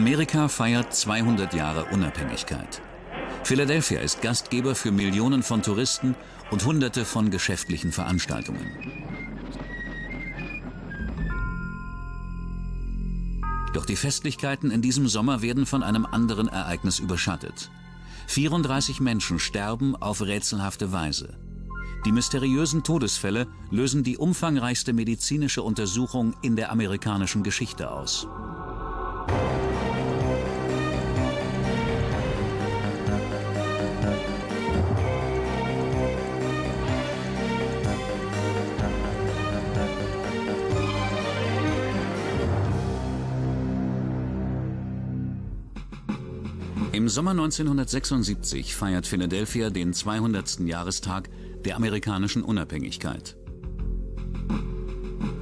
Amerika feiert 200 Jahre Unabhängigkeit. Philadelphia ist Gastgeber für Millionen von Touristen und Hunderte von geschäftlichen Veranstaltungen. Doch die Festlichkeiten in diesem Sommer werden von einem anderen Ereignis überschattet. 34 Menschen sterben auf rätselhafte Weise. Die mysteriösen Todesfälle lösen die umfangreichste medizinische Untersuchung in der amerikanischen Geschichte aus. Sommer 1976 feiert Philadelphia den 200. Jahrestag der amerikanischen Unabhängigkeit.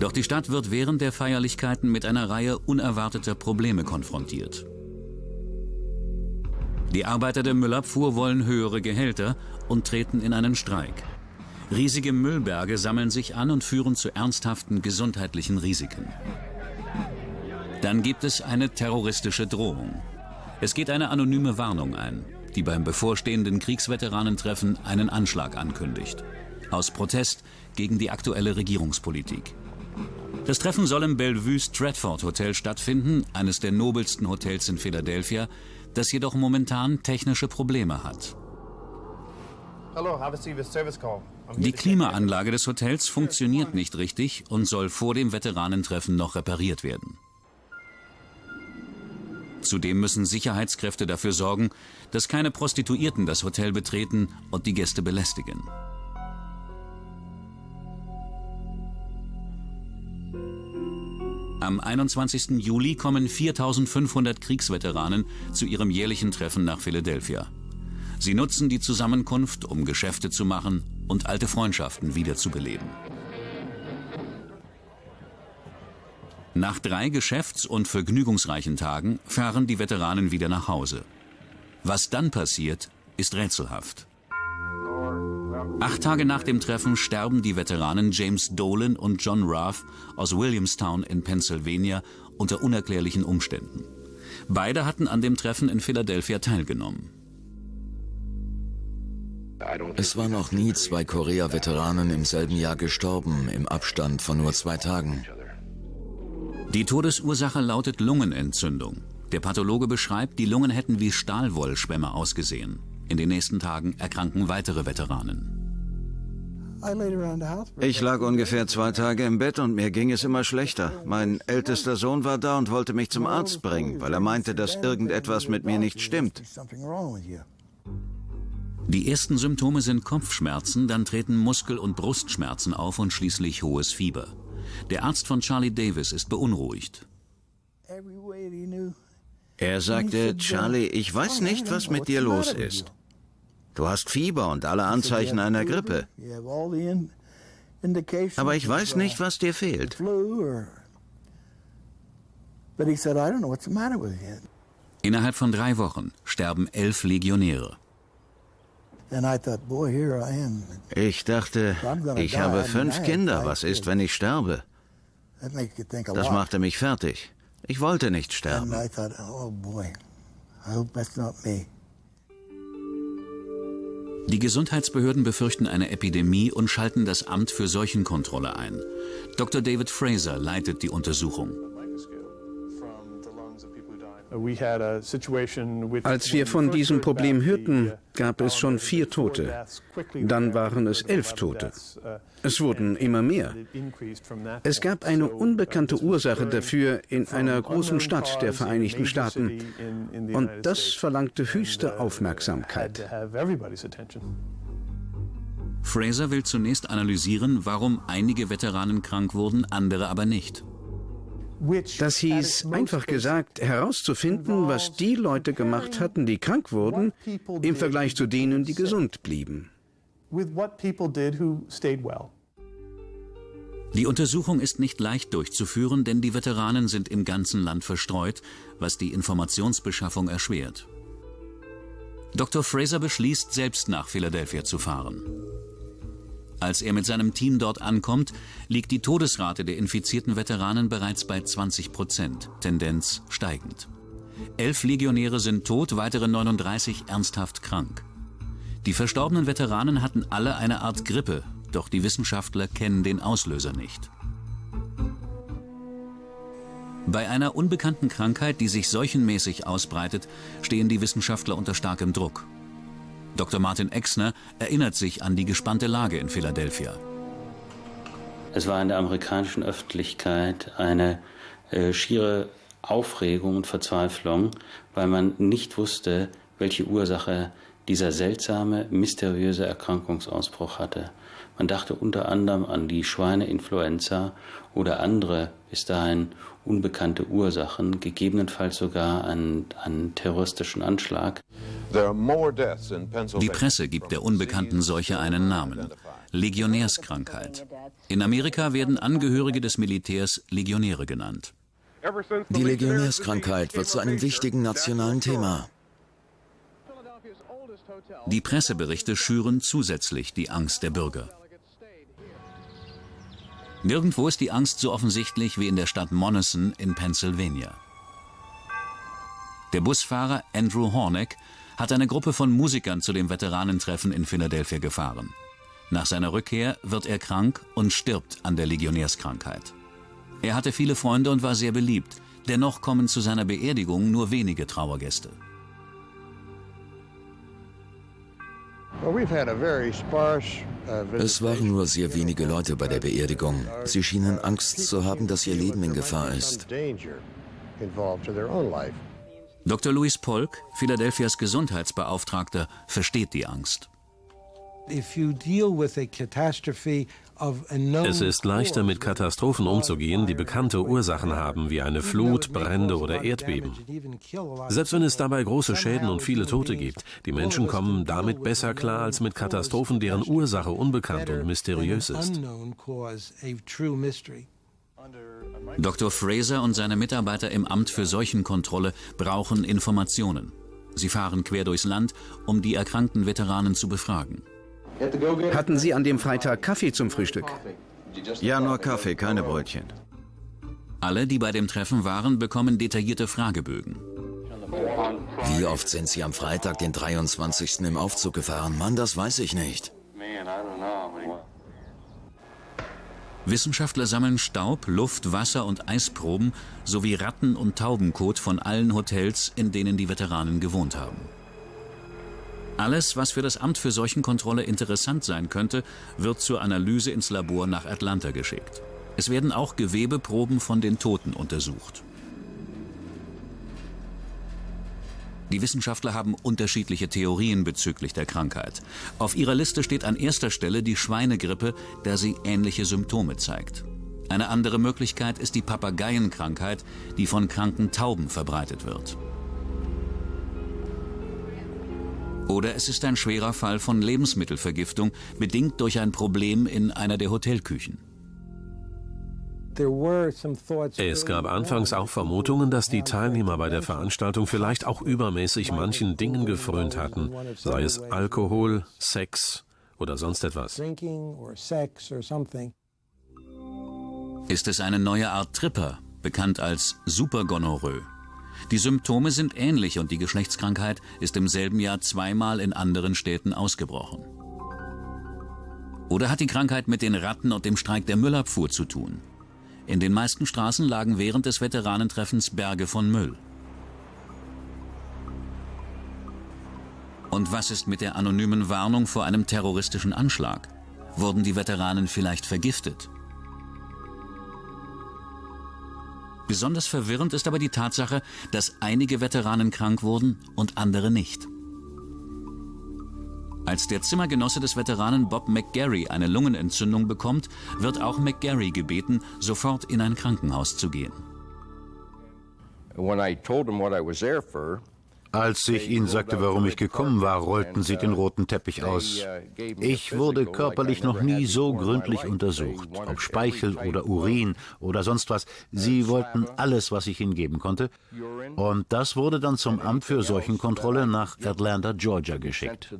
Doch die Stadt wird während der Feierlichkeiten mit einer Reihe unerwarteter Probleme konfrontiert. Die Arbeiter der Müllabfuhr wollen höhere Gehälter und treten in einen Streik. Riesige Müllberge sammeln sich an und führen zu ernsthaften gesundheitlichen Risiken. Dann gibt es eine terroristische Drohung. Es geht eine anonyme Warnung ein, die beim bevorstehenden Kriegsveteranentreffen einen Anschlag ankündigt. Aus Protest gegen die aktuelle Regierungspolitik. Das Treffen soll im Bellevue Stratford Hotel stattfinden, eines der nobelsten Hotels in Philadelphia, das jedoch momentan technische Probleme hat. Die Klimaanlage des Hotels funktioniert nicht richtig und soll vor dem Veteranentreffen noch repariert werden. Zudem müssen Sicherheitskräfte dafür sorgen, dass keine Prostituierten das Hotel betreten und die Gäste belästigen. Am 21. Juli kommen 4500 Kriegsveteranen zu ihrem jährlichen Treffen nach Philadelphia. Sie nutzen die Zusammenkunft, um Geschäfte zu machen und alte Freundschaften wiederzubeleben. Nach drei geschäfts- und vergnügungsreichen Tagen fahren die Veteranen wieder nach Hause. Was dann passiert, ist rätselhaft. Acht Tage nach dem Treffen sterben die Veteranen James Dolan und John Rath aus Williamstown in Pennsylvania unter unerklärlichen Umständen. Beide hatten an dem Treffen in Philadelphia teilgenommen. Es waren noch nie zwei Korea-Veteranen im selben Jahr gestorben, im Abstand von nur zwei Tagen. Die Todesursache lautet Lungenentzündung. Der Pathologe beschreibt, die Lungen hätten wie Stahlwollschwämme ausgesehen. In den nächsten Tagen erkranken weitere Veteranen. Ich lag ungefähr zwei Tage im Bett und mir ging es immer schlechter. Mein ältester Sohn war da und wollte mich zum Arzt bringen, weil er meinte, dass irgendetwas mit mir nicht stimmt. Die ersten Symptome sind Kopfschmerzen, dann treten Muskel- und Brustschmerzen auf und schließlich hohes Fieber. Der Arzt von Charlie Davis ist beunruhigt. Er sagte, Charlie, ich weiß nicht, was mit dir los ist. Du hast Fieber und alle Anzeichen einer Grippe. Aber ich weiß nicht, was dir fehlt. Innerhalb von drei Wochen sterben elf Legionäre. Ich dachte, ich habe fünf Kinder. Was ist, wenn ich sterbe? Das machte mich fertig. Ich wollte nicht sterben. Oh Die Gesundheitsbehörden befürchten eine Epidemie und schalten das Amt für Seuchenkontrolle ein. Dr. David Fraser leitet die Untersuchung. Als wir von diesem Problem hörten, gab es schon vier Tote. Dann waren es elf Tote. Es wurden immer mehr. Es gab eine unbekannte Ursache dafür in einer großen Stadt der Vereinigten Staaten. Und das verlangte höchste Aufmerksamkeit. Fraser will zunächst analysieren, warum einige Veteranen krank wurden, andere aber nicht. Das hieß, einfach gesagt, herauszufinden, was die Leute gemacht hatten, die krank wurden, im Vergleich zu denen, die gesund blieben. Die Untersuchung ist nicht leicht durchzuführen, denn die Veteranen sind im ganzen Land verstreut, was die Informationsbeschaffung erschwert. Dr. Fraser beschließt, selbst nach Philadelphia zu fahren. Als er mit seinem Team dort ankommt, liegt die Todesrate der infizierten Veteranen bereits bei 20 Prozent, Tendenz steigend. Elf Legionäre sind tot, weitere 39 ernsthaft krank. Die verstorbenen Veteranen hatten alle eine Art Grippe, doch die Wissenschaftler kennen den Auslöser nicht. Bei einer unbekannten Krankheit, die sich seuchenmäßig ausbreitet, stehen die Wissenschaftler unter starkem Druck. Dr. Martin Exner erinnert sich an die gespannte Lage in Philadelphia. Es war in der amerikanischen Öffentlichkeit eine äh, schiere Aufregung und Verzweiflung, weil man nicht wusste, welche Ursache dieser seltsame, mysteriöse Erkrankungsausbruch hatte. Man dachte unter anderem an die Schweineinfluenza oder andere bis dahin unbekannte Ursachen, gegebenenfalls sogar einen, einen terroristischen Anschlag. Die Presse gibt der unbekannten Seuche einen Namen. Legionärskrankheit. In Amerika werden Angehörige des Militärs Legionäre genannt. Die Legionärskrankheit wird zu einem wichtigen nationalen Thema. Die Presseberichte schüren zusätzlich die Angst der Bürger. Nirgendwo ist die Angst so offensichtlich wie in der Stadt Monison in Pennsylvania. Der Busfahrer Andrew Horneck hat eine Gruppe von Musikern zu dem Veteranentreffen in Philadelphia gefahren. Nach seiner Rückkehr wird er krank und stirbt an der Legionärskrankheit. Er hatte viele Freunde und war sehr beliebt. Dennoch kommen zu seiner Beerdigung nur wenige Trauergäste. Uh, es waren nur sehr wenige Leute bei der Beerdigung. Sie schienen Angst zu haben, dass ihr Leben in Gefahr ist. Dr. Louis Polk, Philadelphias Gesundheitsbeauftragter, versteht die Angst. Es ist leichter, mit Katastrophen umzugehen, die bekannte Ursachen haben, wie eine Flut, Brände oder Erdbeben. Selbst wenn es dabei große Schäden und viele Tote gibt, die Menschen kommen damit besser klar als mit Katastrophen, deren Ursache unbekannt und mysteriös ist. Dr. Fraser und seine Mitarbeiter im Amt für Seuchenkontrolle brauchen Informationen. Sie fahren quer durchs Land, um die erkrankten Veteranen zu befragen. Hatten Sie an dem Freitag Kaffee zum Frühstück? Ja, nur Kaffee, keine Brötchen. Alle, die bei dem Treffen waren, bekommen detaillierte Fragebögen. Wie oft sind Sie am Freitag, den 23. im Aufzug gefahren? Mann, das weiß ich nicht. Wissenschaftler sammeln Staub, Luft, Wasser und Eisproben sowie Ratten- und Taubenkot von allen Hotels, in denen die Veteranen gewohnt haben. Alles, was für das Amt für Seuchenkontrolle interessant sein könnte, wird zur Analyse ins Labor nach Atlanta geschickt. Es werden auch Gewebeproben von den Toten untersucht. Die Wissenschaftler haben unterschiedliche Theorien bezüglich der Krankheit. Auf ihrer Liste steht an erster Stelle die Schweinegrippe, da sie ähnliche Symptome zeigt. Eine andere Möglichkeit ist die Papageienkrankheit, die von kranken Tauben verbreitet wird. Oder es ist ein schwerer Fall von Lebensmittelvergiftung, bedingt durch ein Problem in einer der Hotelküchen. Es gab anfangs auch Vermutungen, dass die Teilnehmer bei der Veranstaltung vielleicht auch übermäßig manchen Dingen gefrönt hatten, sei es Alkohol, Sex oder sonst etwas. Ist es eine neue Art Tripper, bekannt als Supergonorrhoe? Die Symptome sind ähnlich und die Geschlechtskrankheit ist im selben Jahr zweimal in anderen Städten ausgebrochen. Oder hat die Krankheit mit den Ratten und dem Streik der Müllabfuhr zu tun? In den meisten Straßen lagen während des Veteranentreffens Berge von Müll. Und was ist mit der anonymen Warnung vor einem terroristischen Anschlag? Wurden die Veteranen vielleicht vergiftet? Besonders verwirrend ist aber die Tatsache, dass einige Veteranen krank wurden und andere nicht. Als der Zimmergenosse des Veteranen Bob McGarry eine Lungenentzündung bekommt, wird auch McGarry gebeten, sofort in ein Krankenhaus zu gehen. Als ich ihnen sagte, warum ich gekommen war, rollten sie den roten Teppich aus. Ich wurde körperlich noch nie so gründlich untersucht, ob Speichel oder Urin oder sonst was. Sie wollten alles, was ich ihnen geben konnte. Und das wurde dann zum Amt für Seuchenkontrolle nach Atlanta, Georgia geschickt.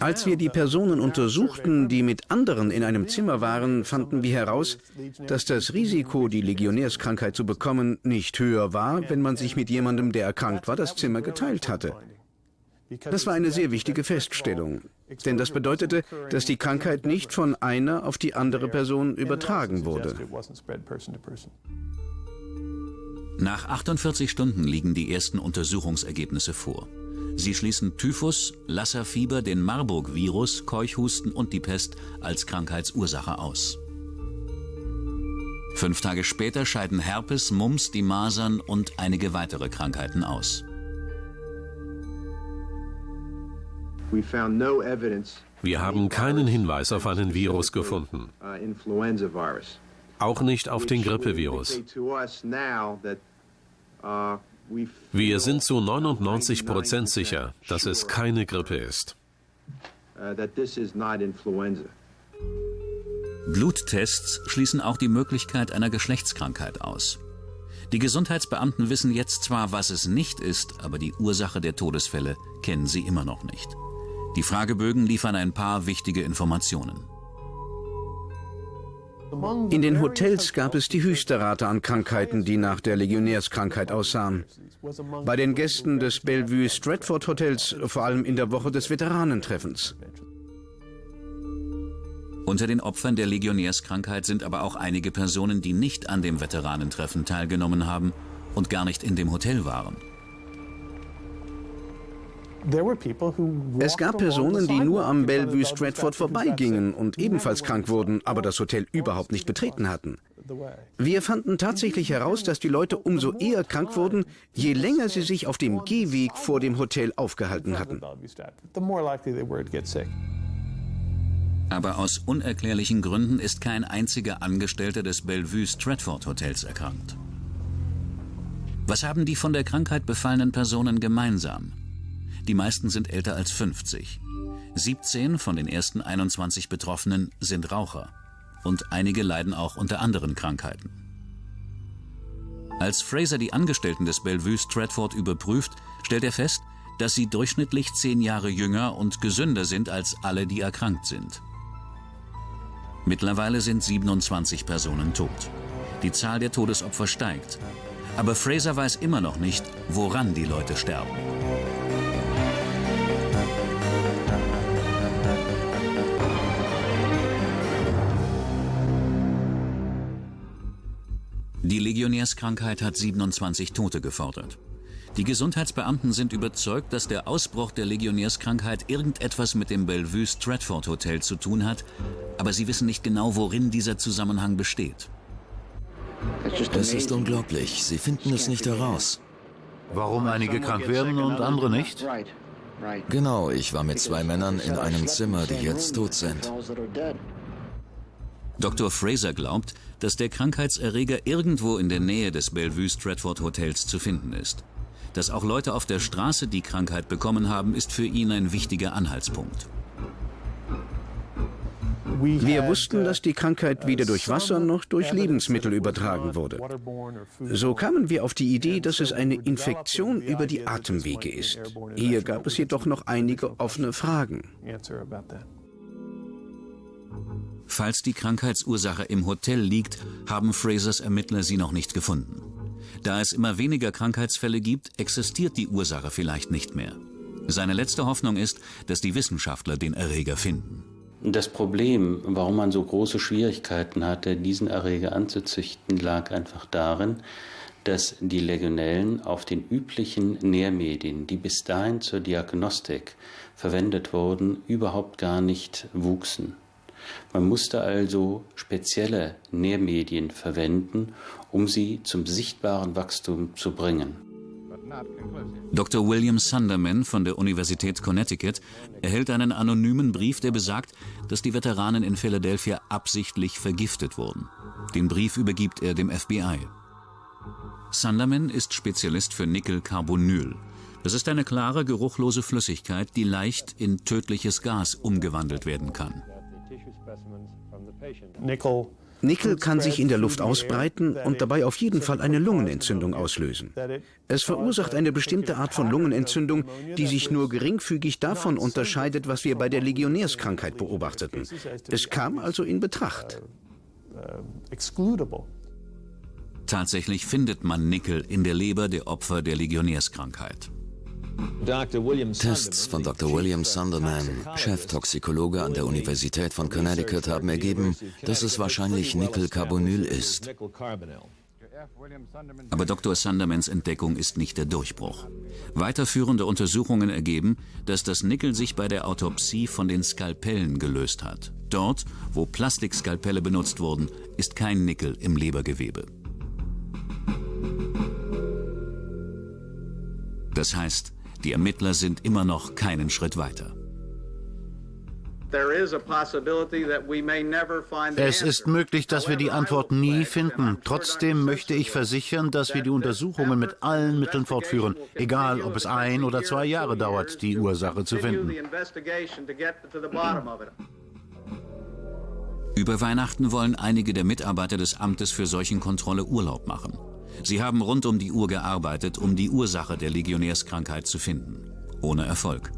Als wir die Personen untersuchten, die mit anderen in einem Zimmer waren, fanden wir heraus, dass das Risiko, die Legionärskrankheit zu bekommen, nicht höher war, wenn man sich mit jemandem, der erkrankt war, das Zimmer geteilt hatte. Das war eine sehr wichtige Feststellung, denn das bedeutete, dass die Krankheit nicht von einer auf die andere Person übertragen wurde. Nach 48 Stunden liegen die ersten Untersuchungsergebnisse vor. Sie schließen Typhus, Lasserfieber, den Marburg-Virus, Keuchhusten und die Pest als Krankheitsursache aus. Fünf Tage später scheiden Herpes, Mumps, die Masern und einige weitere Krankheiten aus. Wir haben keinen Hinweis auf einen Virus gefunden. Auch nicht auf den Grippevirus. Wir sind zu 99 Prozent sicher, dass es keine Grippe ist. Bluttests schließen auch die Möglichkeit einer Geschlechtskrankheit aus. Die Gesundheitsbeamten wissen jetzt zwar, was es nicht ist, aber die Ursache der Todesfälle kennen sie immer noch nicht. Die Fragebögen liefern ein paar wichtige Informationen. In den Hotels gab es die höchste Rate an Krankheiten, die nach der Legionärskrankheit aussahen. Bei den Gästen des Bellevue Stratford Hotels vor allem in der Woche des Veteranentreffens. Unter den Opfern der Legionärskrankheit sind aber auch einige Personen, die nicht an dem Veteranentreffen teilgenommen haben und gar nicht in dem Hotel waren. Es gab Personen, die nur am Bellevue Stratford vorbeigingen und ebenfalls krank wurden, aber das Hotel überhaupt nicht betreten hatten. Wir fanden tatsächlich heraus, dass die Leute umso eher krank wurden, je länger sie sich auf dem Gehweg vor dem Hotel aufgehalten hatten. Aber aus unerklärlichen Gründen ist kein einziger Angestellter des Bellevue Stratford Hotels erkrankt. Was haben die von der Krankheit befallenen Personen gemeinsam? Die meisten sind älter als 50. 17 von den ersten 21 Betroffenen sind Raucher. Und einige leiden auch unter anderen Krankheiten. Als Fraser die Angestellten des Bellevue Stratford überprüft, stellt er fest, dass sie durchschnittlich zehn Jahre jünger und gesünder sind als alle, die erkrankt sind. Mittlerweile sind 27 Personen tot. Die Zahl der Todesopfer steigt. Aber Fraser weiß immer noch nicht, woran die Leute sterben. Die Legionärskrankheit hat 27 Tote gefordert. Die Gesundheitsbeamten sind überzeugt, dass der Ausbruch der Legionärskrankheit irgendetwas mit dem Bellevue Stratford Hotel zu tun hat, aber sie wissen nicht genau, worin dieser Zusammenhang besteht. Es ist unglaublich. Sie finden es nicht heraus. Warum einige krank werden und andere nicht? Genau, ich war mit zwei Männern in einem Zimmer, die jetzt tot sind. Dr. Fraser glaubt, dass der Krankheitserreger irgendwo in der Nähe des Bellevue Stratford Hotels zu finden ist. Dass auch Leute auf der Straße die Krankheit bekommen haben, ist für ihn ein wichtiger Anhaltspunkt. Wir wussten, dass die Krankheit weder durch Wasser noch durch Lebensmittel übertragen wurde. So kamen wir auf die Idee, dass es eine Infektion über die Atemwege ist. Hier gab es jedoch noch einige offene Fragen. Falls die Krankheitsursache im Hotel liegt, haben Frasers Ermittler sie noch nicht gefunden. Da es immer weniger Krankheitsfälle gibt, existiert die Ursache vielleicht nicht mehr. Seine letzte Hoffnung ist, dass die Wissenschaftler den Erreger finden. Das Problem, warum man so große Schwierigkeiten hatte, diesen Erreger anzuzüchten, lag einfach darin, dass die Legionellen auf den üblichen Nährmedien, die bis dahin zur Diagnostik verwendet wurden, überhaupt gar nicht wuchsen. Man musste also spezielle Nährmedien verwenden, um sie zum sichtbaren Wachstum zu bringen. Dr. William Sunderman von der Universität Connecticut erhält einen anonymen Brief, der besagt, dass die Veteranen in Philadelphia absichtlich vergiftet wurden. Den Brief übergibt er dem FBI. Sunderman ist Spezialist für Nickelcarbonyl. Das ist eine klare, geruchlose Flüssigkeit, die leicht in tödliches Gas umgewandelt werden kann. Nickel kann sich in der Luft ausbreiten und dabei auf jeden Fall eine Lungenentzündung auslösen. Es verursacht eine bestimmte Art von Lungenentzündung, die sich nur geringfügig davon unterscheidet, was wir bei der Legionärskrankheit beobachteten. Es kam also in Betracht. Tatsächlich findet man Nickel in der Leber der Opfer der Legionärskrankheit. Tests von Dr. William Sunderman, Cheftoxikologe an der Universität von Connecticut, haben ergeben, dass es wahrscheinlich Nickelcarbonyl ist. Aber Dr. Sundermans Entdeckung ist nicht der Durchbruch. Weiterführende Untersuchungen ergeben, dass das Nickel sich bei der Autopsie von den Skalpellen gelöst hat. Dort, wo Plastikskalpelle benutzt wurden, ist kein Nickel im Lebergewebe. Das heißt, die Ermittler sind immer noch keinen Schritt weiter. Es ist möglich, dass wir die Antwort nie finden. Trotzdem möchte ich versichern, dass wir die Untersuchungen mit allen Mitteln fortführen, egal ob es ein oder zwei Jahre dauert, die Ursache zu finden. Über Weihnachten wollen einige der Mitarbeiter des Amtes für Seuchenkontrolle Urlaub machen. Sie haben rund um die Uhr gearbeitet, um die Ursache der Legionärskrankheit zu finden. Ohne Erfolg.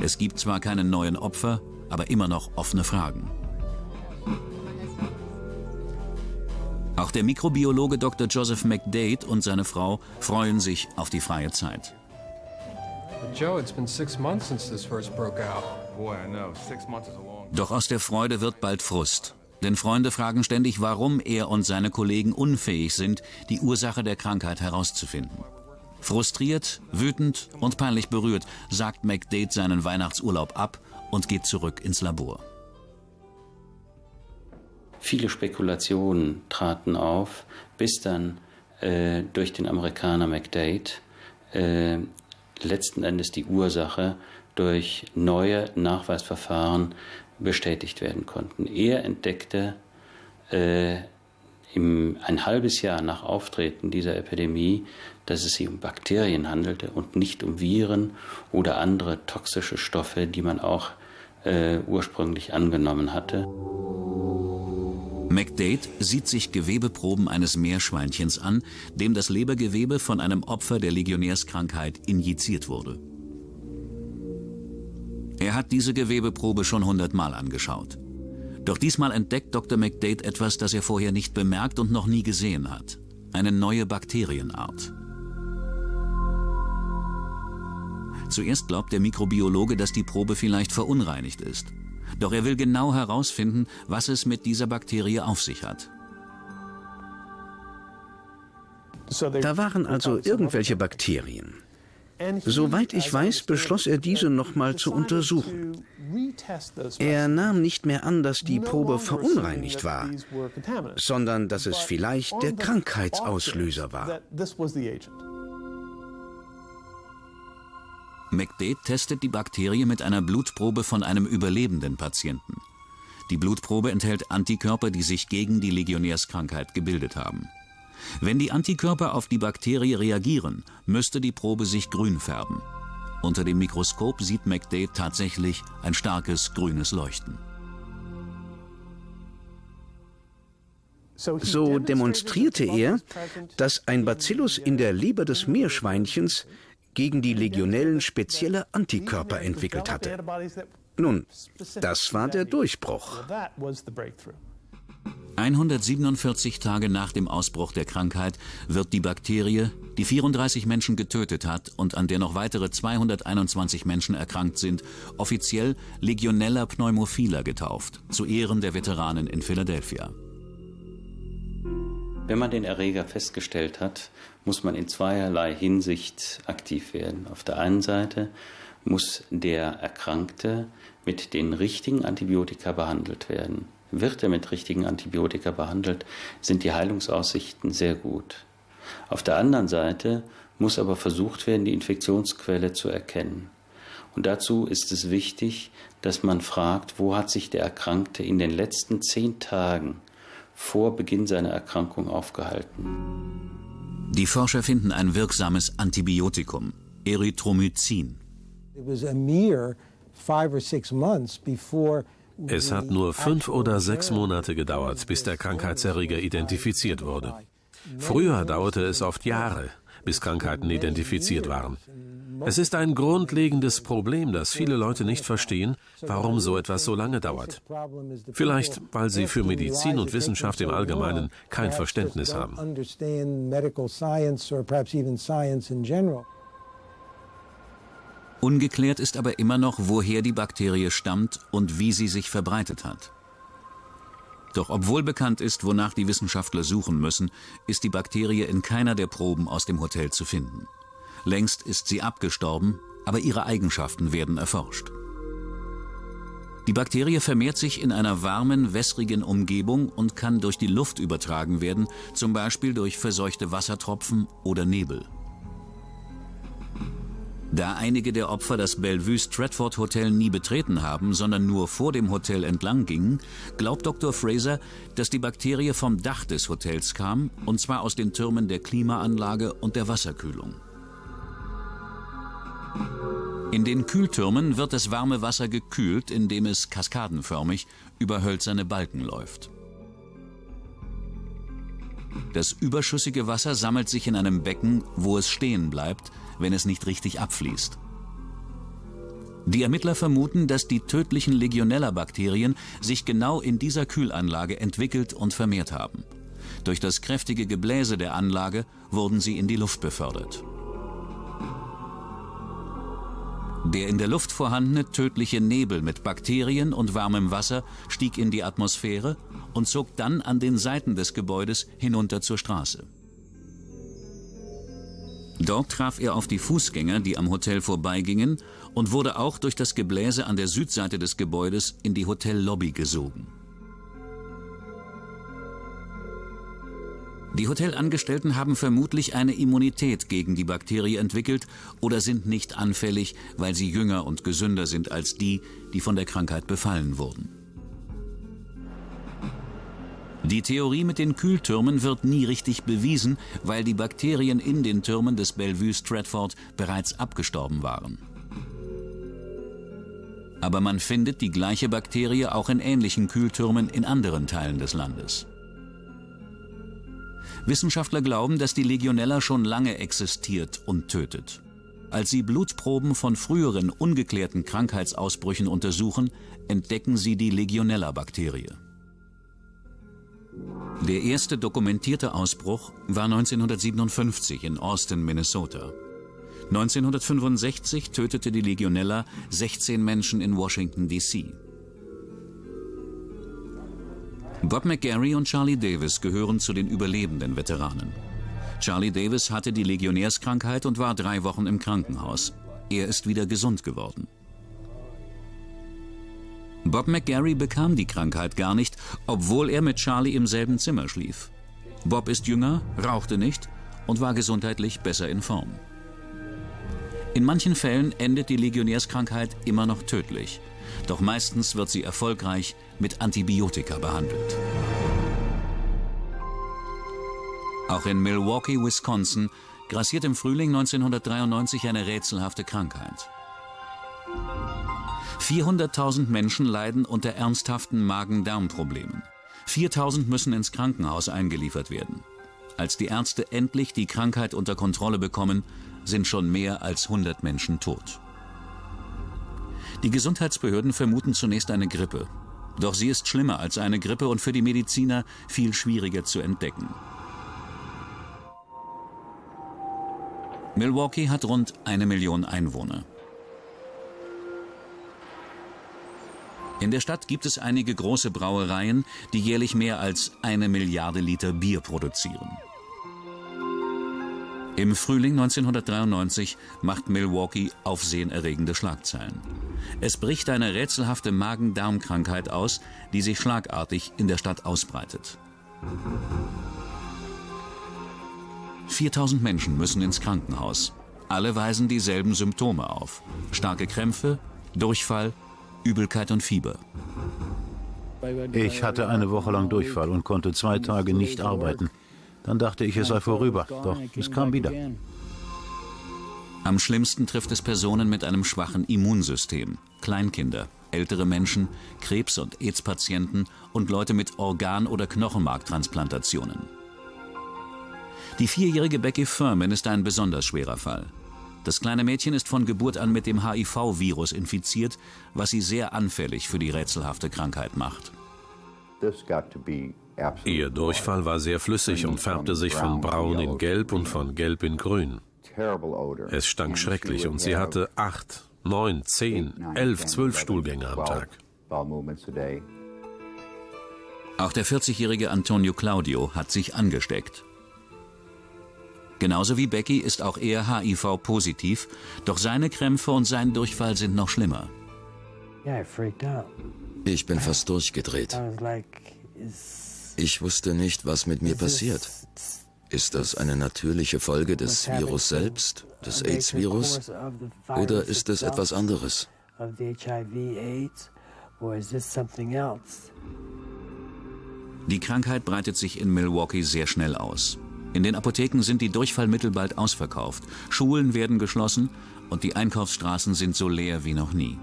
Es gibt zwar keine neuen Opfer, aber immer noch offene Fragen. Auch der Mikrobiologe Dr. Joseph McDade und seine Frau freuen sich auf die freie Zeit. Doch aus der Freude wird bald Frust. Denn Freunde fragen ständig, warum er und seine Kollegen unfähig sind, die Ursache der Krankheit herauszufinden. Frustriert, wütend und peinlich berührt sagt McDade seinen Weihnachtsurlaub ab und geht zurück ins Labor. Viele Spekulationen traten auf, bis dann äh, durch den Amerikaner McDade äh, letzten Endes die Ursache durch neue Nachweisverfahren bestätigt werden konnten. Er entdeckte äh, im, ein halbes Jahr nach Auftreten dieser Epidemie, dass es sich um Bakterien handelte und nicht um Viren oder andere toxische Stoffe, die man auch äh, ursprünglich angenommen hatte. McDade sieht sich Gewebeproben eines Meerschweinchens an, dem das Lebergewebe von einem Opfer der Legionärskrankheit injiziert wurde. Er hat diese Gewebeprobe schon hundertmal angeschaut. Doch diesmal entdeckt Dr. McDade etwas, das er vorher nicht bemerkt und noch nie gesehen hat. Eine neue Bakterienart. Zuerst glaubt der Mikrobiologe, dass die Probe vielleicht verunreinigt ist. Doch er will genau herausfinden, was es mit dieser Bakterie auf sich hat. Da waren also irgendwelche Bakterien. Soweit ich weiß, beschloss er diese nochmal zu untersuchen. Er nahm nicht mehr an, dass die Probe verunreinigt war, sondern dass es vielleicht der Krankheitsauslöser war. McDade testet die Bakterie mit einer Blutprobe von einem überlebenden Patienten. Die Blutprobe enthält Antikörper, die sich gegen die Legionärskrankheit gebildet haben. Wenn die Antikörper auf die Bakterie reagieren, müsste die Probe sich grün färben. Unter dem Mikroskop sieht McDade tatsächlich ein starkes grünes Leuchten. So demonstrierte er, dass ein Bacillus in der Leber des Meerschweinchens gegen die Legionellen spezielle Antikörper entwickelt hatte. Nun, das war der Durchbruch. 147 Tage nach dem Ausbruch der Krankheit wird die Bakterie, die 34 Menschen getötet hat und an der noch weitere 221 Menschen erkrankt sind, offiziell Legionella pneumophila getauft, zu Ehren der Veteranen in Philadelphia. Wenn man den Erreger festgestellt hat, muss man in zweierlei Hinsicht aktiv werden. Auf der einen Seite muss der Erkrankte mit den richtigen Antibiotika behandelt werden. Wird er mit richtigen Antibiotika behandelt, sind die Heilungsaussichten sehr gut. Auf der anderen Seite muss aber versucht werden, die Infektionsquelle zu erkennen. Und dazu ist es wichtig, dass man fragt, wo hat sich der Erkrankte in den letzten zehn Tagen vor Beginn seiner Erkrankung aufgehalten. Die Forscher finden ein wirksames Antibiotikum, Erythromycin. It was a mere five or six months before Es hat nur fünf oder sechs Monate gedauert, bis der Krankheitserreger identifiziert wurde. Früher dauerte es oft Jahre, bis Krankheiten identifiziert waren. Es ist ein grundlegendes Problem, dass viele Leute nicht verstehen, warum so etwas so lange dauert. Vielleicht, weil sie für Medizin und Wissenschaft im Allgemeinen kein Verständnis haben. Ungeklärt ist aber immer noch, woher die Bakterie stammt und wie sie sich verbreitet hat. Doch obwohl bekannt ist, wonach die Wissenschaftler suchen müssen, ist die Bakterie in keiner der Proben aus dem Hotel zu finden. Längst ist sie abgestorben, aber ihre Eigenschaften werden erforscht. Die Bakterie vermehrt sich in einer warmen, wässrigen Umgebung und kann durch die Luft übertragen werden, zum Beispiel durch verseuchte Wassertropfen oder Nebel. Da einige der Opfer das Bellevue Stratford Hotel nie betreten haben, sondern nur vor dem Hotel entlang gingen, glaubt Dr. Fraser, dass die Bakterie vom Dach des Hotels kam, und zwar aus den Türmen der Klimaanlage und der Wasserkühlung. In den Kühltürmen wird das warme Wasser gekühlt, indem es kaskadenförmig über hölzerne Balken läuft. Das überschüssige Wasser sammelt sich in einem Becken, wo es stehen bleibt, wenn es nicht richtig abfließt. Die Ermittler vermuten, dass die tödlichen Legionella-Bakterien sich genau in dieser Kühlanlage entwickelt und vermehrt haben. Durch das kräftige Gebläse der Anlage wurden sie in die Luft befördert. Der in der Luft vorhandene tödliche Nebel mit Bakterien und warmem Wasser stieg in die Atmosphäre und zog dann an den Seiten des Gebäudes hinunter zur Straße. Dort traf er auf die Fußgänger, die am Hotel vorbeigingen, und wurde auch durch das Gebläse an der Südseite des Gebäudes in die Hotellobby gesogen. Die Hotelangestellten haben vermutlich eine Immunität gegen die Bakterie entwickelt oder sind nicht anfällig, weil sie jünger und gesünder sind als die, die von der Krankheit befallen wurden. Die Theorie mit den Kühltürmen wird nie richtig bewiesen, weil die Bakterien in den Türmen des Bellevue Stratford bereits abgestorben waren. Aber man findet die gleiche Bakterie auch in ähnlichen Kühltürmen in anderen Teilen des Landes. Wissenschaftler glauben, dass die Legionella schon lange existiert und tötet. Als sie Blutproben von früheren ungeklärten Krankheitsausbrüchen untersuchen, entdecken sie die Legionella-Bakterie. Der erste dokumentierte Ausbruch war 1957 in Austin, Minnesota. 1965 tötete die Legionella 16 Menschen in Washington, D.C. Bob McGarry und Charlie Davis gehören zu den überlebenden Veteranen. Charlie Davis hatte die Legionärskrankheit und war drei Wochen im Krankenhaus. Er ist wieder gesund geworden. Bob McGarry bekam die Krankheit gar nicht, obwohl er mit Charlie im selben Zimmer schlief. Bob ist jünger, rauchte nicht und war gesundheitlich besser in Form. In manchen Fällen endet die Legionärskrankheit immer noch tödlich. Doch meistens wird sie erfolgreich mit Antibiotika behandelt. Auch in Milwaukee, Wisconsin, grassiert im Frühling 1993 eine rätselhafte Krankheit. 400.000 Menschen leiden unter ernsthaften Magen-Darm-Problemen. 4.000 müssen ins Krankenhaus eingeliefert werden. Als die Ärzte endlich die Krankheit unter Kontrolle bekommen, sind schon mehr als 100 Menschen tot. Die Gesundheitsbehörden vermuten zunächst eine Grippe. Doch sie ist schlimmer als eine Grippe und für die Mediziner viel schwieriger zu entdecken. Milwaukee hat rund eine Million Einwohner. In der Stadt gibt es einige große Brauereien, die jährlich mehr als eine Milliarde Liter Bier produzieren. Im Frühling 1993 macht Milwaukee aufsehenerregende Schlagzeilen. Es bricht eine rätselhafte Magen-Darm-Krankheit aus, die sich schlagartig in der Stadt ausbreitet. 4000 Menschen müssen ins Krankenhaus. Alle weisen dieselben Symptome auf. Starke Krämpfe, Durchfall, Übelkeit und Fieber. Ich hatte eine Woche lang Durchfall und konnte zwei Tage nicht arbeiten. Dann dachte ich, es sei vorüber, doch es kam wieder. Am schlimmsten trifft es Personen mit einem schwachen Immunsystem, Kleinkinder, ältere Menschen, Krebs- und AIDS-Patienten und Leute mit Organ- oder Knochenmarktransplantationen. Die vierjährige Becky Furman ist ein besonders schwerer Fall. Das kleine Mädchen ist von Geburt an mit dem HIV-Virus infiziert, was sie sehr anfällig für die rätselhafte Krankheit macht. Ihr Durchfall war sehr flüssig und färbte sich von braun in gelb und von gelb in grün. Es stank schrecklich und sie hatte acht, neun, zehn, elf, zwölf Stuhlgänge am Tag. Auch der 40-jährige Antonio Claudio hat sich angesteckt. Genauso wie Becky ist auch er HIV-positiv, doch seine Krämpfe und sein Durchfall sind noch schlimmer. Ich bin fast durchgedreht. Ich wusste nicht, was mit mir passiert. Ist das eine natürliche Folge des Virus selbst, des AIDS-Virus, oder ist es etwas anderes? Die Krankheit breitet sich in Milwaukee sehr schnell aus. In den Apotheken sind die Durchfallmittel bald ausverkauft, Schulen werden geschlossen und die Einkaufsstraßen sind so leer wie noch nie.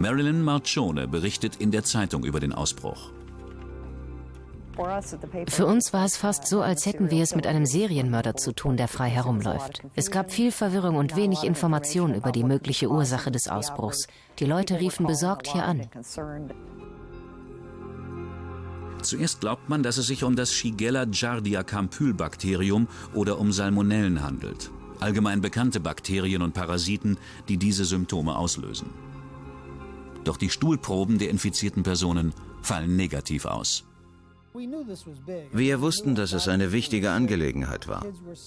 Marilyn Marcione berichtet in der Zeitung über den Ausbruch. Für uns war es fast so, als hätten wir es mit einem Serienmörder zu tun, der frei herumläuft. Es gab viel Verwirrung und wenig Information über die mögliche Ursache des Ausbruchs. Die Leute riefen besorgt hier an. Zuerst glaubt man, dass es sich um das Shigella giardia Campylbakterium oder um Salmonellen handelt. Allgemein bekannte Bakterien und Parasiten, die diese Symptome auslösen. Doch die Stuhlproben der infizierten Personen fallen negativ aus. Wir wussten, dass es eine wichtige Angelegenheit war,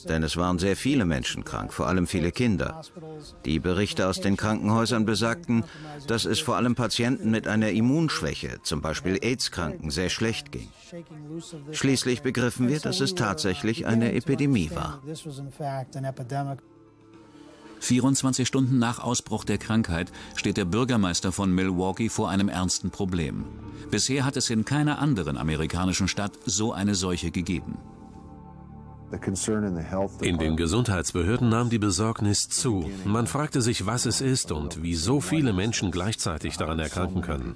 denn es waren sehr viele Menschen krank, vor allem viele Kinder. Die Berichte aus den Krankenhäusern besagten, dass es vor allem Patienten mit einer Immunschwäche, zum Beispiel AIDS-Kranken, sehr schlecht ging. Schließlich begriffen wir, dass es tatsächlich eine Epidemie war. 24 Stunden nach Ausbruch der Krankheit steht der Bürgermeister von Milwaukee vor einem ernsten Problem. Bisher hat es in keiner anderen amerikanischen Stadt so eine Seuche gegeben. In den Gesundheitsbehörden nahm die Besorgnis zu. Man fragte sich, was es ist und wie so viele Menschen gleichzeitig daran erkranken können.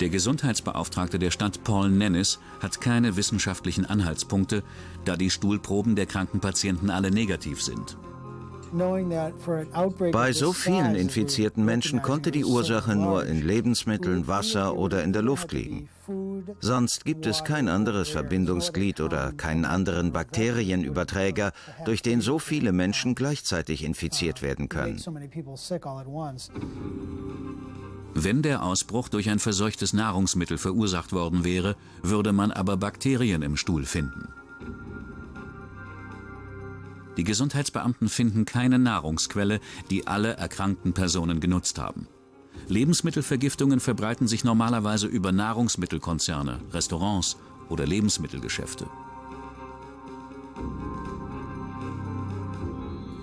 Der Gesundheitsbeauftragte der Stadt Paul Nennis hat keine wissenschaftlichen Anhaltspunkte, da die Stuhlproben der kranken Patienten alle negativ sind. Bei so vielen infizierten Menschen konnte die Ursache nur in Lebensmitteln, Wasser oder in der Luft liegen. Sonst gibt es kein anderes Verbindungsglied oder keinen anderen Bakterienüberträger, durch den so viele Menschen gleichzeitig infiziert werden können. Wenn der Ausbruch durch ein verseuchtes Nahrungsmittel verursacht worden wäre, würde man aber Bakterien im Stuhl finden. Die Gesundheitsbeamten finden keine Nahrungsquelle, die alle erkrankten Personen genutzt haben. Lebensmittelvergiftungen verbreiten sich normalerweise über Nahrungsmittelkonzerne, Restaurants oder Lebensmittelgeschäfte.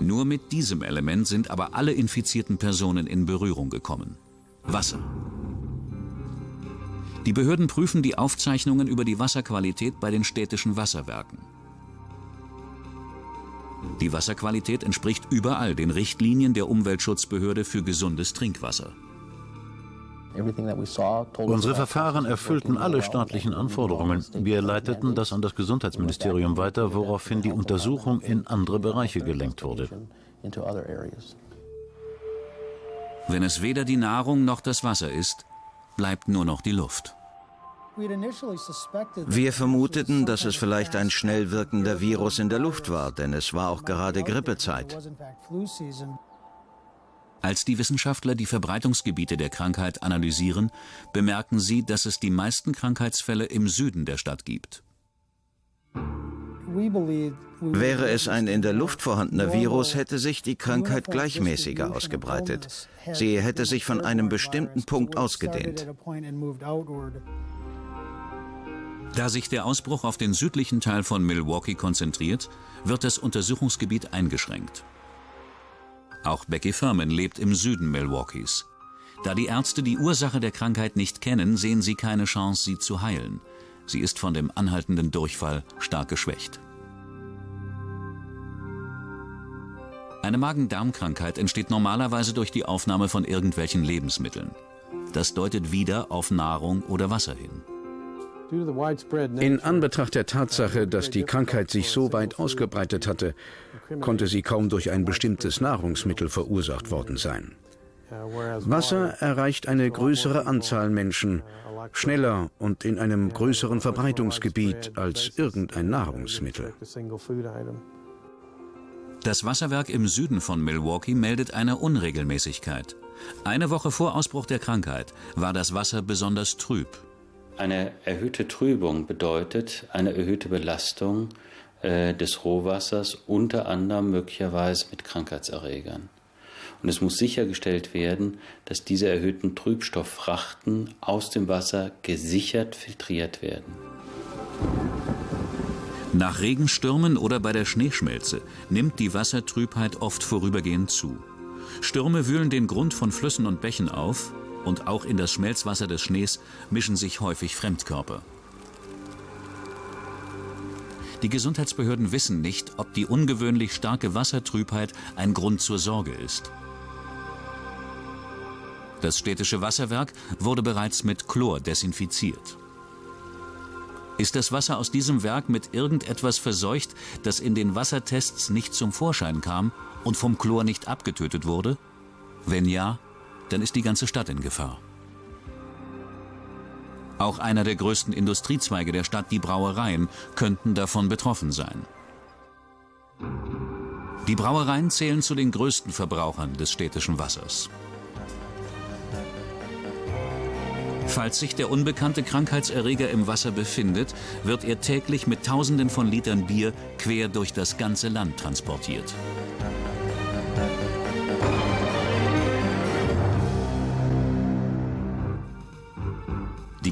Nur mit diesem Element sind aber alle infizierten Personen in Berührung gekommen. Wasser. Die Behörden prüfen die Aufzeichnungen über die Wasserqualität bei den städtischen Wasserwerken. Die Wasserqualität entspricht überall den Richtlinien der Umweltschutzbehörde für gesundes Trinkwasser. Unsere Verfahren erfüllten alle staatlichen Anforderungen. Wir leiteten das an das Gesundheitsministerium weiter, woraufhin die Untersuchung in andere Bereiche gelenkt wurde. Wenn es weder die Nahrung noch das Wasser ist, bleibt nur noch die Luft. Wir vermuteten, dass es vielleicht ein schnell wirkender Virus in der Luft war, denn es war auch gerade Grippezeit. Als die Wissenschaftler die Verbreitungsgebiete der Krankheit analysieren, bemerken sie, dass es die meisten Krankheitsfälle im Süden der Stadt gibt. Wäre es ein in der Luft vorhandener Virus, hätte sich die Krankheit gleichmäßiger ausgebreitet. Sie hätte sich von einem bestimmten Punkt ausgedehnt. Da sich der Ausbruch auf den südlichen Teil von Milwaukee konzentriert, wird das Untersuchungsgebiet eingeschränkt. Auch Becky Furman lebt im Süden Milwaukees. Da die Ärzte die Ursache der Krankheit nicht kennen, sehen sie keine Chance, sie zu heilen. Sie ist von dem anhaltenden Durchfall stark geschwächt. Eine Magen-Darm-Krankheit entsteht normalerweise durch die Aufnahme von irgendwelchen Lebensmitteln. Das deutet wieder auf Nahrung oder Wasser hin. In Anbetracht der Tatsache, dass die Krankheit sich so weit ausgebreitet hatte, konnte sie kaum durch ein bestimmtes Nahrungsmittel verursacht worden sein. Wasser erreicht eine größere Anzahl Menschen, schneller und in einem größeren Verbreitungsgebiet als irgendein Nahrungsmittel. Das Wasserwerk im Süden von Milwaukee meldet eine Unregelmäßigkeit. Eine Woche vor Ausbruch der Krankheit war das Wasser besonders trüb. Eine erhöhte Trübung bedeutet eine erhöhte Belastung äh, des Rohwassers, unter anderem möglicherweise mit Krankheitserregern. Und es muss sichergestellt werden, dass diese erhöhten Trübstofffrachten aus dem Wasser gesichert filtriert werden. Nach Regenstürmen oder bei der Schneeschmelze nimmt die Wassertrübheit oft vorübergehend zu. Stürme wühlen den Grund von Flüssen und Bächen auf und auch in das Schmelzwasser des Schnees mischen sich häufig Fremdkörper. Die Gesundheitsbehörden wissen nicht, ob die ungewöhnlich starke Wassertrübheit ein Grund zur Sorge ist. Das städtische Wasserwerk wurde bereits mit Chlor desinfiziert. Ist das Wasser aus diesem Werk mit irgendetwas verseucht, das in den Wassertests nicht zum Vorschein kam und vom Chlor nicht abgetötet wurde? Wenn ja, dann ist die ganze Stadt in Gefahr. Auch einer der größten Industriezweige der Stadt, die Brauereien, könnten davon betroffen sein. Die Brauereien zählen zu den größten Verbrauchern des städtischen Wassers. Falls sich der unbekannte Krankheitserreger im Wasser befindet, wird er täglich mit Tausenden von Litern Bier quer durch das ganze Land transportiert.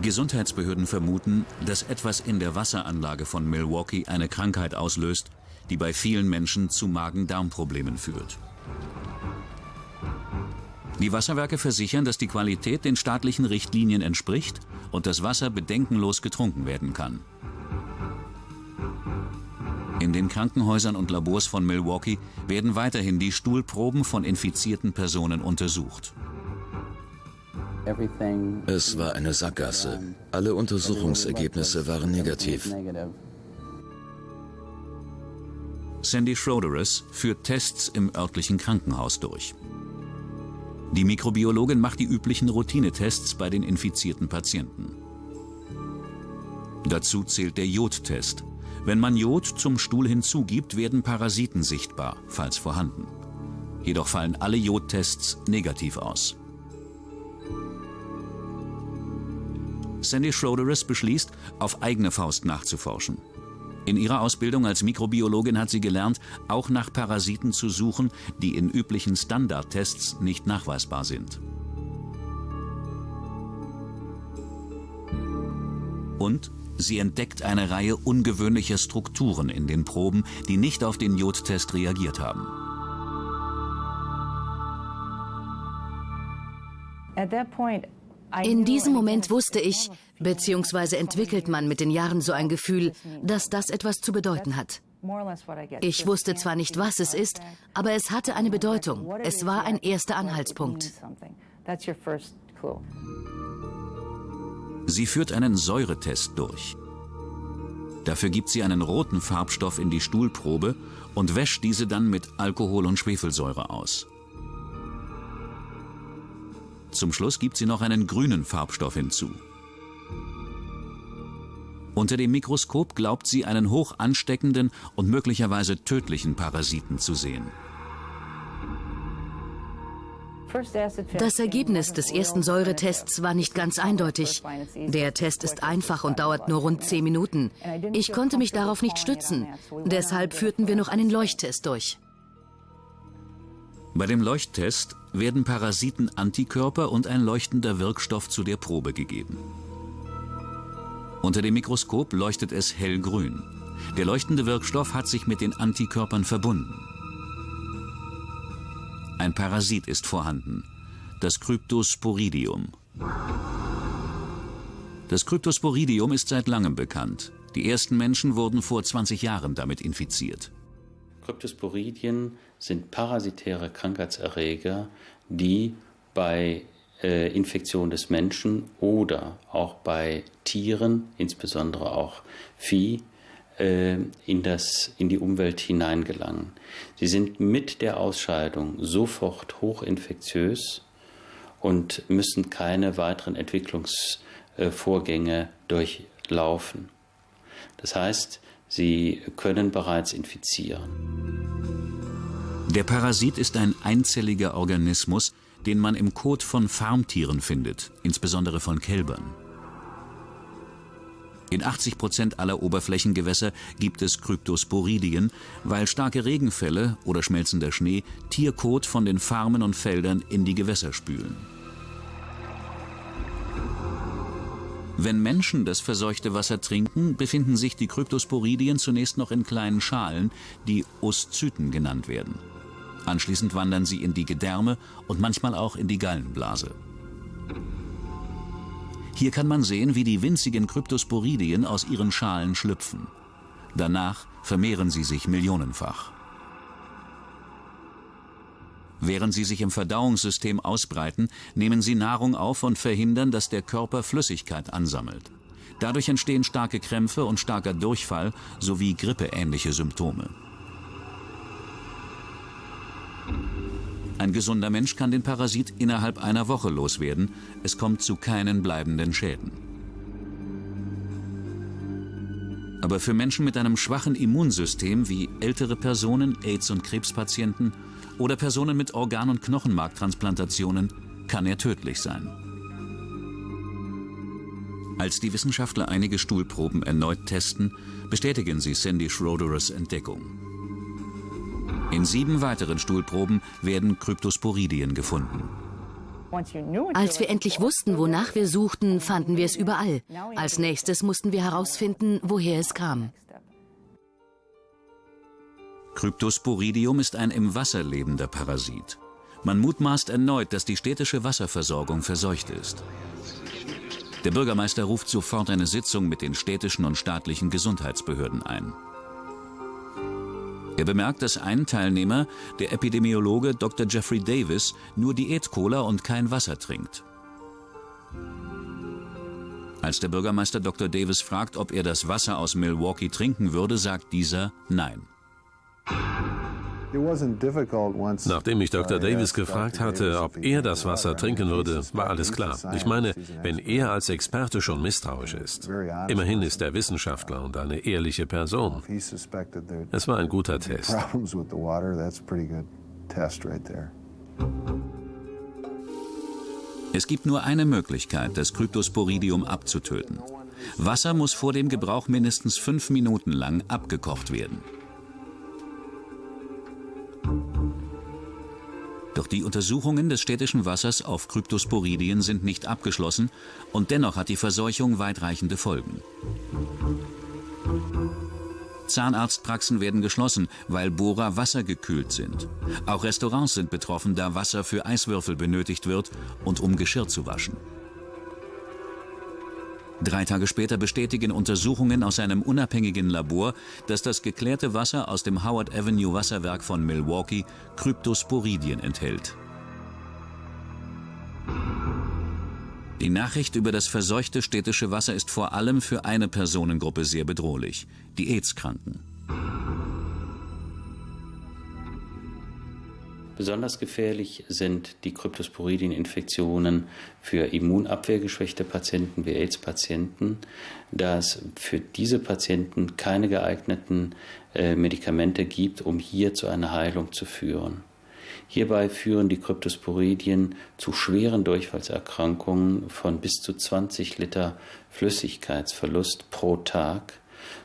Gesundheitsbehörden vermuten, dass etwas in der Wasseranlage von Milwaukee eine Krankheit auslöst, die bei vielen Menschen zu Magen-Darm-Problemen führt. Die Wasserwerke versichern, dass die Qualität den staatlichen Richtlinien entspricht und das Wasser bedenkenlos getrunken werden kann. In den Krankenhäusern und Labors von Milwaukee werden weiterhin die Stuhlproben von infizierten Personen untersucht. Es war eine Sackgasse. Alle Untersuchungsergebnisse waren negativ. Sandy Schroederes führt Tests im örtlichen Krankenhaus durch. Die Mikrobiologin macht die üblichen Routinetests bei den infizierten Patienten. Dazu zählt der Jodtest. Wenn man Jod zum Stuhl hinzugibt, werden Parasiten sichtbar, falls vorhanden. Jedoch fallen alle Jodtests negativ aus. Sandy Schroederis beschließt, auf eigene Faust nachzuforschen. In ihrer Ausbildung als Mikrobiologin hat sie gelernt, auch nach Parasiten zu suchen, die in üblichen Standardtests nicht nachweisbar sind. Und sie entdeckt eine Reihe ungewöhnlicher Strukturen in den Proben, die nicht auf den Jodtest reagiert haben. In diesem Moment wusste ich, beziehungsweise entwickelt man mit den Jahren so ein Gefühl, dass das etwas zu bedeuten hat. Ich wusste zwar nicht, was es ist, aber es hatte eine Bedeutung. Es war ein erster Anhaltspunkt. Sie führt einen Säuretest durch. Dafür gibt sie einen roten Farbstoff in die Stuhlprobe und wäscht diese dann mit Alkohol und Schwefelsäure aus. Zum Schluss gibt sie noch einen grünen Farbstoff hinzu. Unter dem Mikroskop glaubt sie einen hoch ansteckenden und möglicherweise tödlichen Parasiten zu sehen. Das Ergebnis des ersten Säuretests war nicht ganz eindeutig. Der Test ist einfach und dauert nur rund zehn Minuten. Ich konnte mich darauf nicht stützen. Deshalb führten wir noch einen Leuchttest durch. Bei dem Leuchttest werden Parasiten Antikörper und ein leuchtender Wirkstoff zu der Probe gegeben. Unter dem Mikroskop leuchtet es hellgrün. Der leuchtende Wirkstoff hat sich mit den Antikörpern verbunden. Ein Parasit ist vorhanden, das Cryptosporidium. Das Cryptosporidium ist seit langem bekannt. Die ersten Menschen wurden vor 20 Jahren damit infiziert. Kryptosporidien sind parasitäre Krankheitserreger, die bei äh, Infektion des Menschen oder auch bei Tieren, insbesondere auch Vieh, äh, in, das, in die Umwelt hineingelangen. Sie sind mit der Ausscheidung sofort hochinfektiös und müssen keine weiteren Entwicklungsvorgänge durchlaufen. Das heißt, sie können bereits infizieren. Der Parasit ist ein einzelliger Organismus, den man im Kot von Farmtieren findet, insbesondere von Kälbern. In 80 Prozent aller Oberflächengewässer gibt es Kryptosporidien, weil starke Regenfälle oder schmelzender Schnee Tierkot von den Farmen und Feldern in die Gewässer spülen. Wenn Menschen das verseuchte Wasser trinken, befinden sich die Kryptosporidien zunächst noch in kleinen Schalen, die Oszyten genannt werden. Anschließend wandern sie in die Gedärme und manchmal auch in die Gallenblase. Hier kann man sehen, wie die winzigen Kryptosporidien aus ihren Schalen schlüpfen. Danach vermehren sie sich millionenfach. Während sie sich im Verdauungssystem ausbreiten, nehmen sie Nahrung auf und verhindern, dass der Körper Flüssigkeit ansammelt. Dadurch entstehen starke Krämpfe und starker Durchfall sowie grippeähnliche Symptome. Ein gesunder Mensch kann den Parasit innerhalb einer Woche loswerden. Es kommt zu keinen bleibenden Schäden. Aber für Menschen mit einem schwachen Immunsystem wie ältere Personen, AIDS- und Krebspatienten oder Personen mit Organ- und Knochenmarktransplantationen kann er tödlich sein. Als die Wissenschaftler einige Stuhlproben erneut testen, bestätigen sie Sandy Schroederers Entdeckung. In sieben weiteren Stuhlproben werden Kryptosporidien gefunden. Als wir endlich wussten, wonach wir suchten, fanden wir es überall. Als nächstes mussten wir herausfinden, woher es kam. Kryptosporidium ist ein im Wasser lebender Parasit. Man mutmaßt erneut, dass die städtische Wasserversorgung verseucht ist. Der Bürgermeister ruft sofort eine Sitzung mit den städtischen und staatlichen Gesundheitsbehörden ein. Er bemerkt, dass ein Teilnehmer, der Epidemiologe Dr. Jeffrey Davis, nur Diät-Cola und kein Wasser trinkt. Als der Bürgermeister Dr. Davis fragt, ob er das Wasser aus Milwaukee trinken würde, sagt dieser Nein. Nachdem ich Dr. Davis gefragt hatte, ob er das Wasser trinken würde, war alles klar. Ich meine, wenn er als Experte schon misstrauisch ist. Immerhin ist er Wissenschaftler und eine ehrliche Person. Es war ein guter Test. Es gibt nur eine Möglichkeit, das Kryptosporidium abzutöten. Wasser muss vor dem Gebrauch mindestens fünf Minuten lang abgekocht werden. Doch die Untersuchungen des städtischen Wassers auf Kryptosporidien sind nicht abgeschlossen und dennoch hat die Verseuchung weitreichende Folgen. Zahnarztpraxen werden geschlossen, weil Bohrer wassergekühlt sind. Auch Restaurants sind betroffen, da Wasser für Eiswürfel benötigt wird und um Geschirr zu waschen. Drei Tage später bestätigen Untersuchungen aus einem unabhängigen Labor, dass das geklärte Wasser aus dem Howard Avenue Wasserwerk von Milwaukee Kryptosporidien enthält. Die Nachricht über das verseuchte städtische Wasser ist vor allem für eine Personengruppe sehr bedrohlich, die AIDS-Kranken. Besonders gefährlich sind die Kryptosporidien-Infektionen für immunabwehrgeschwächte Patienten wie AIDS-Patienten, da es für diese Patienten keine geeigneten äh, Medikamente gibt, um hier zu einer Heilung zu führen. Hierbei führen die Kryptosporidien zu schweren Durchfallserkrankungen von bis zu 20 Liter Flüssigkeitsverlust pro Tag,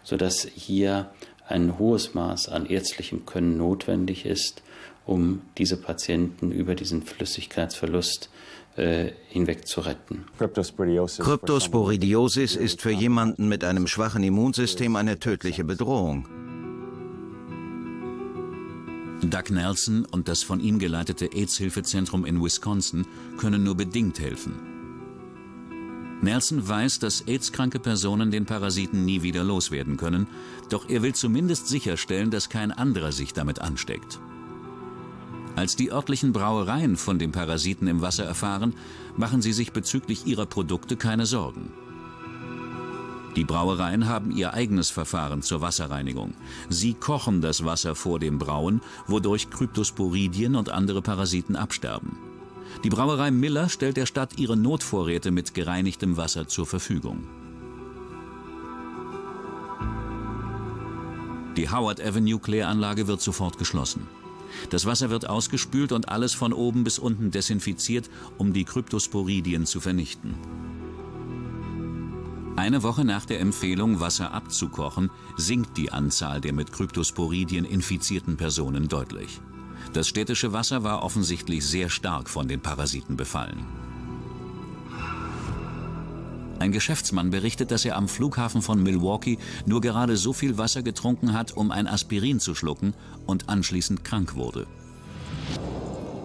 sodass hier ein hohes Maß an ärztlichem Können notwendig ist, um diese Patienten über diesen Flüssigkeitsverlust äh, hinweg zu retten. Kryptosporidiosis ist für jemanden mit einem schwachen Immunsystem eine tödliche Bedrohung. Doug Nelson und das von ihm geleitete AIDS-Hilfezentrum in Wisconsin können nur bedingt helfen. Nelson weiß, dass AIDS-kranke Personen den Parasiten nie wieder loswerden können, doch er will zumindest sicherstellen, dass kein anderer sich damit ansteckt. Als die örtlichen Brauereien von dem Parasiten im Wasser erfahren, machen sie sich bezüglich ihrer Produkte keine Sorgen. Die Brauereien haben ihr eigenes Verfahren zur Wasserreinigung. Sie kochen das Wasser vor dem Brauen, wodurch Kryptosporidien und andere Parasiten absterben. Die Brauerei Miller stellt der Stadt ihre Notvorräte mit gereinigtem Wasser zur Verfügung. Die Howard Avenue Kläranlage wird sofort geschlossen. Das Wasser wird ausgespült und alles von oben bis unten desinfiziert, um die Kryptosporidien zu vernichten. Eine Woche nach der Empfehlung, Wasser abzukochen, sinkt die Anzahl der mit Kryptosporidien infizierten Personen deutlich. Das städtische Wasser war offensichtlich sehr stark von den Parasiten befallen. Ein Geschäftsmann berichtet, dass er am Flughafen von Milwaukee nur gerade so viel Wasser getrunken hat, um ein Aspirin zu schlucken und anschließend krank wurde.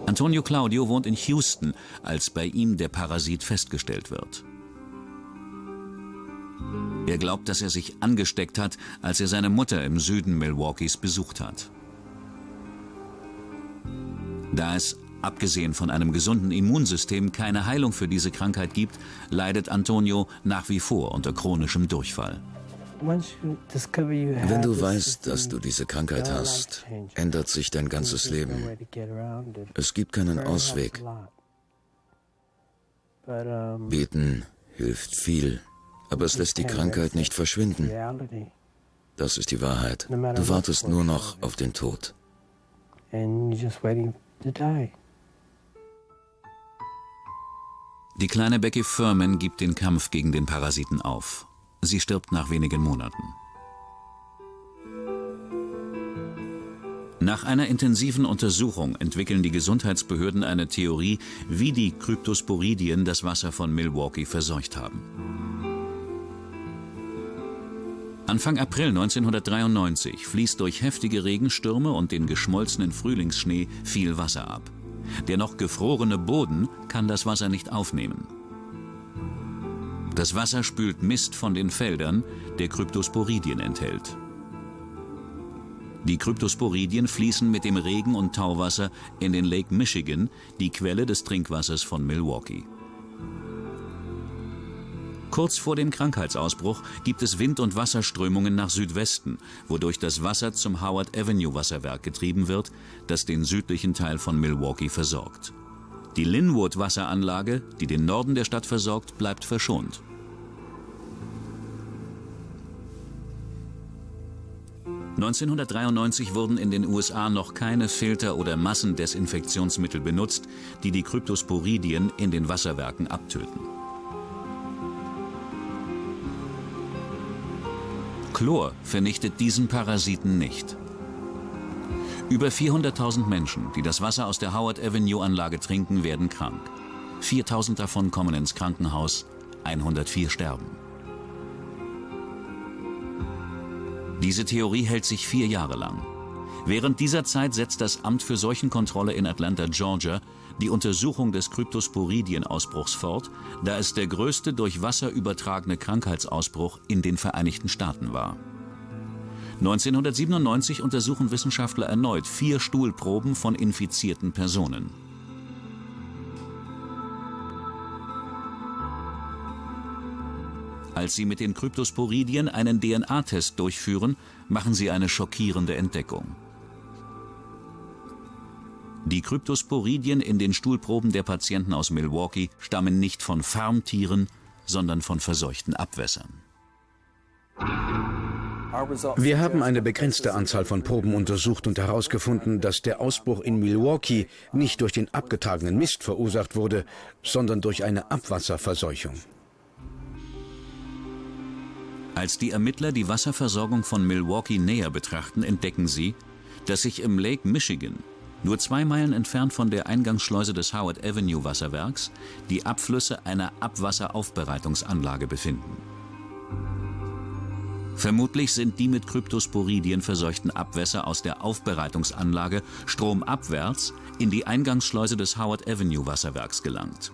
Antonio Claudio wohnt in Houston, als bei ihm der Parasit festgestellt wird. Er glaubt, dass er sich angesteckt hat, als er seine Mutter im Süden Milwaukees besucht hat. Da es, abgesehen von einem gesunden Immunsystem, keine Heilung für diese Krankheit gibt, leidet Antonio nach wie vor unter chronischem Durchfall. Wenn du weißt, dass du diese Krankheit hast, ändert sich dein ganzes Leben. Es gibt keinen Ausweg. Beten hilft viel, aber es lässt die Krankheit nicht verschwinden. Das ist die Wahrheit. Du wartest nur noch auf den Tod to die. Die kleine Becky Furman gibt den Kampf gegen den Parasiten auf. Sie stirbt nach wenigen Monaten. Nach einer intensiven Untersuchung entwickeln die Gesundheitsbehörden eine Theorie, wie die Kryptosporidien das Wasser von Milwaukee verseucht haben. Anfang April 1993 fließt durch heftige Regenstürme und den geschmolzenen Frühlingsschnee viel Wasser ab. Der noch gefrorene Boden kann das Wasser nicht aufnehmen. Das Wasser spült Mist von den Feldern, der Kryptosporidien enthält. Die Kryptosporidien fließen mit dem Regen- und Tauwasser in den Lake Michigan, die Quelle des Trinkwassers von Milwaukee. Kurz vor dem Krankheitsausbruch gibt es Wind- und Wasserströmungen nach Südwesten, wodurch das Wasser zum Howard Avenue Wasserwerk getrieben wird, das den südlichen Teil von Milwaukee versorgt. Die Linwood Wasseranlage, die den Norden der Stadt versorgt, bleibt verschont. (1993) wurden in den USA noch keine Filter oder Massendesinfektionsmittel benutzt, die die Kryptosporidien in den Wasserwerken abtöten. Chlor vernichtet diesen Parasiten nicht. Über 400.000 Menschen, die das Wasser aus der Howard Avenue Anlage trinken, werden krank. 4.000 davon kommen ins Krankenhaus, 104 sterben. Diese Theorie hält sich vier Jahre lang. Während dieser Zeit setzt das Amt für Seuchenkontrolle in Atlanta, Georgia, die Untersuchung des Kryptosporidienausbruchs fort, da es der größte durch Wasser übertragene Krankheitsausbruch in den Vereinigten Staaten war. 1997 untersuchen Wissenschaftler erneut vier Stuhlproben von infizierten Personen. Als sie mit den Kryptosporidien einen DNA-Test durchführen, machen sie eine schockierende Entdeckung. Die Kryptosporidien in den Stuhlproben der Patienten aus Milwaukee stammen nicht von Farmtieren, sondern von verseuchten Abwässern. Wir haben eine begrenzte Anzahl von Proben untersucht und herausgefunden, dass der Ausbruch in Milwaukee nicht durch den abgetragenen Mist verursacht wurde, sondern durch eine Abwasserverseuchung. Als die Ermittler die Wasserversorgung von Milwaukee näher betrachten, entdecken sie, dass sich im Lake Michigan nur zwei Meilen entfernt von der Eingangsschleuse des Howard Avenue Wasserwerks die Abflüsse einer Abwasseraufbereitungsanlage befinden. Vermutlich sind die mit Kryptosporidien verseuchten Abwässer aus der Aufbereitungsanlage stromabwärts in die Eingangsschleuse des Howard Avenue Wasserwerks gelangt.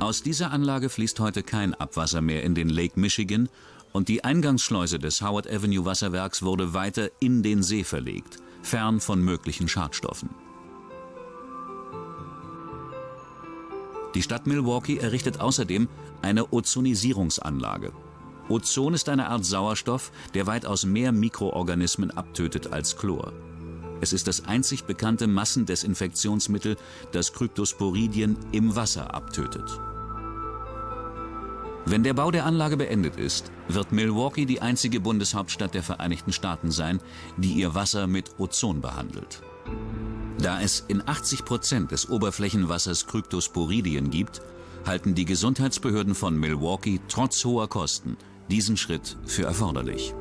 Aus dieser Anlage fließt heute kein Abwasser mehr in den Lake Michigan und die Eingangsschleuse des Howard Avenue Wasserwerks wurde weiter in den See verlegt, fern von möglichen Schadstoffen. Die Stadt Milwaukee errichtet außerdem eine Ozonisierungsanlage. Ozon ist eine Art Sauerstoff, der weitaus mehr Mikroorganismen abtötet als Chlor. Es ist das einzig bekannte Massendesinfektionsmittel, das Kryptosporidien im Wasser abtötet. Wenn der Bau der Anlage beendet ist, wird Milwaukee die einzige Bundeshauptstadt der Vereinigten Staaten sein, die ihr Wasser mit Ozon behandelt. Da es in 80 Prozent des Oberflächenwassers Kryptosporidien gibt, halten die Gesundheitsbehörden von Milwaukee trotz hoher Kosten diesen Schritt für erforderlich.